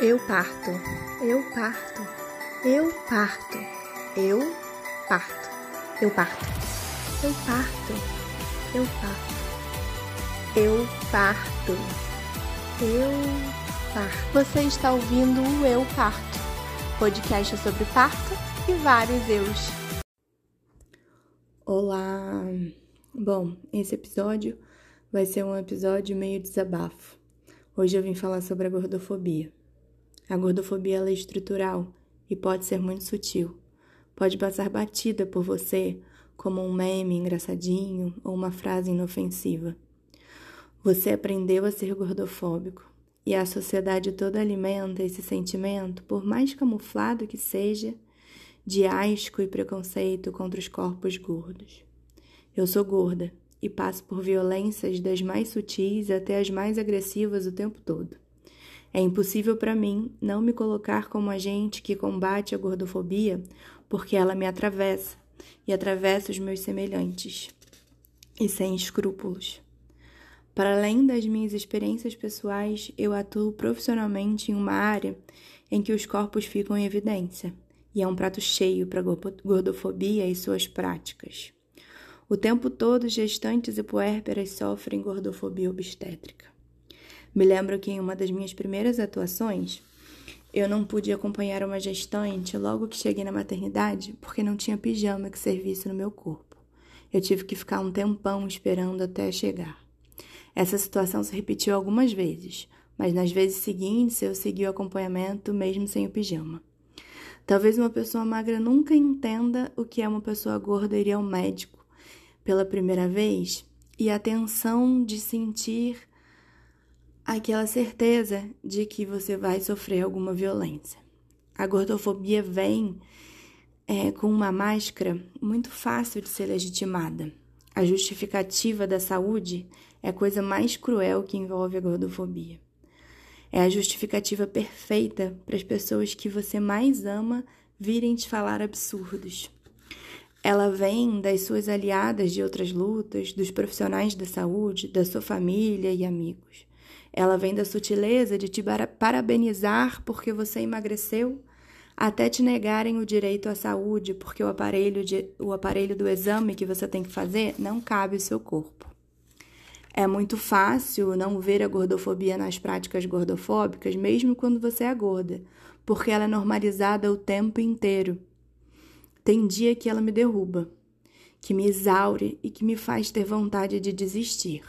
Eu parto, eu parto, eu parto, eu parto, eu parto, eu parto, eu parto, eu parto, eu parto. Você está ouvindo o Eu Parto, podcast sobre parto e vários eus. Olá! Bom, esse episódio vai ser um episódio meio desabafo. Hoje eu vim falar sobre a gordofobia. A gordofobia é estrutural e pode ser muito sutil. Pode passar batida por você como um meme engraçadinho ou uma frase inofensiva. Você aprendeu a ser gordofóbico e a sociedade toda alimenta esse sentimento, por mais camuflado que seja, de asco e preconceito contra os corpos gordos. Eu sou gorda e passo por violências das mais sutis até as mais agressivas o tempo todo. É impossível para mim não me colocar como agente que combate a gordofobia, porque ela me atravessa e atravessa os meus semelhantes, e sem escrúpulos. Para além das minhas experiências pessoais, eu atuo profissionalmente em uma área em que os corpos ficam em evidência, e é um prato cheio para gordofobia e suas práticas. O tempo todo, gestantes e puérperas sofrem gordofobia obstétrica. Me lembro que em uma das minhas primeiras atuações, eu não pude acompanhar uma gestante logo que cheguei na maternidade porque não tinha pijama que servisse no meu corpo. Eu tive que ficar um tempão esperando até chegar. Essa situação se repetiu algumas vezes, mas nas vezes seguintes eu segui o acompanhamento mesmo sem o pijama. Talvez uma pessoa magra nunca entenda o que é uma pessoa gorda ir ao médico pela primeira vez e a tensão de sentir aquela certeza de que você vai sofrer alguma violência. A gordofobia vem é, com uma máscara muito fácil de ser legitimada. A justificativa da saúde é a coisa mais cruel que envolve a gordofobia. É a justificativa perfeita para as pessoas que você mais ama virem te falar absurdos. Ela vem das suas aliadas de outras lutas, dos profissionais da saúde, da sua família e amigos. Ela vem da sutileza de te parabenizar porque você emagreceu, até te negarem o direito à saúde porque o aparelho, de, o aparelho do exame que você tem que fazer não cabe ao seu corpo. É muito fácil não ver a gordofobia nas práticas gordofóbicas, mesmo quando você é gorda, porque ela é normalizada o tempo inteiro. Tem dia que ela me derruba, que me exaure e que me faz ter vontade de desistir.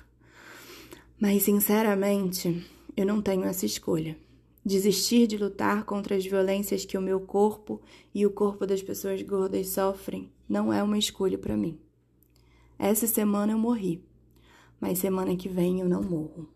Mas, sinceramente, eu não tenho essa escolha. Desistir de lutar contra as violências que o meu corpo e o corpo das pessoas gordas sofrem não é uma escolha para mim. Essa semana eu morri, mas semana que vem eu não morro.